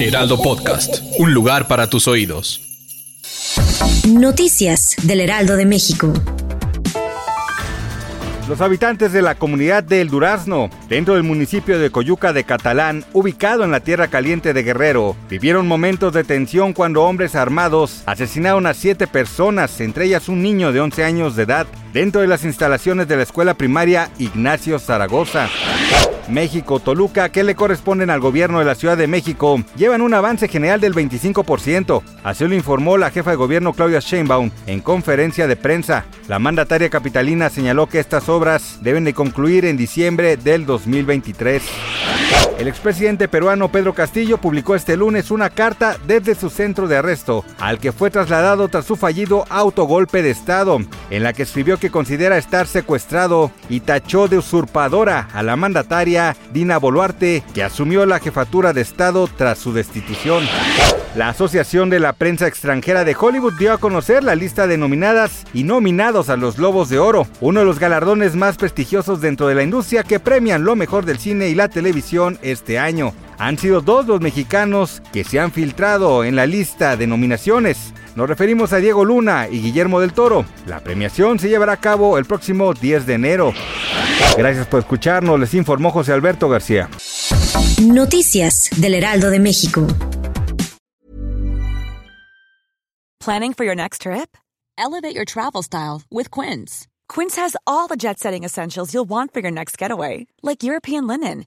Heraldo Podcast, un lugar para tus oídos. Noticias del Heraldo de México. Los habitantes de la comunidad de El Durazno, dentro del municipio de Coyuca de Catalán, ubicado en la Tierra Caliente de Guerrero, vivieron momentos de tensión cuando hombres armados asesinaron a siete personas, entre ellas un niño de 11 años de edad, dentro de las instalaciones de la escuela primaria Ignacio Zaragoza. México, Toluca, que le corresponden al gobierno de la Ciudad de México, llevan un avance general del 25%. Así lo informó la jefa de gobierno Claudia Sheinbaum en conferencia de prensa. La mandataria capitalina señaló que estas obras deben de concluir en diciembre del 2023. El expresidente peruano Pedro Castillo publicó este lunes una carta desde su centro de arresto, al que fue trasladado tras su fallido autogolpe de Estado, en la que escribió que considera estar secuestrado y tachó de usurpadora a la mandataria Dina Boluarte, que asumió la jefatura de Estado tras su destitución. La Asociación de la Prensa Extranjera de Hollywood dio a conocer la lista de nominadas y nominados a los Lobos de Oro, uno de los galardones más prestigiosos dentro de la industria que premian lo mejor del cine y la televisión este año. Han sido dos los mexicanos que se han filtrado en la lista de nominaciones. Nos referimos a Diego Luna y Guillermo del Toro. La premiación se llevará a cabo el próximo 10 de enero. Gracias por escucharnos, les informó José Alberto García. Noticias del Heraldo de México. Planning for your next trip? Elevate your travel style with Quince. Quince has all the jet setting essentials you'll want for your next getaway, like European linen,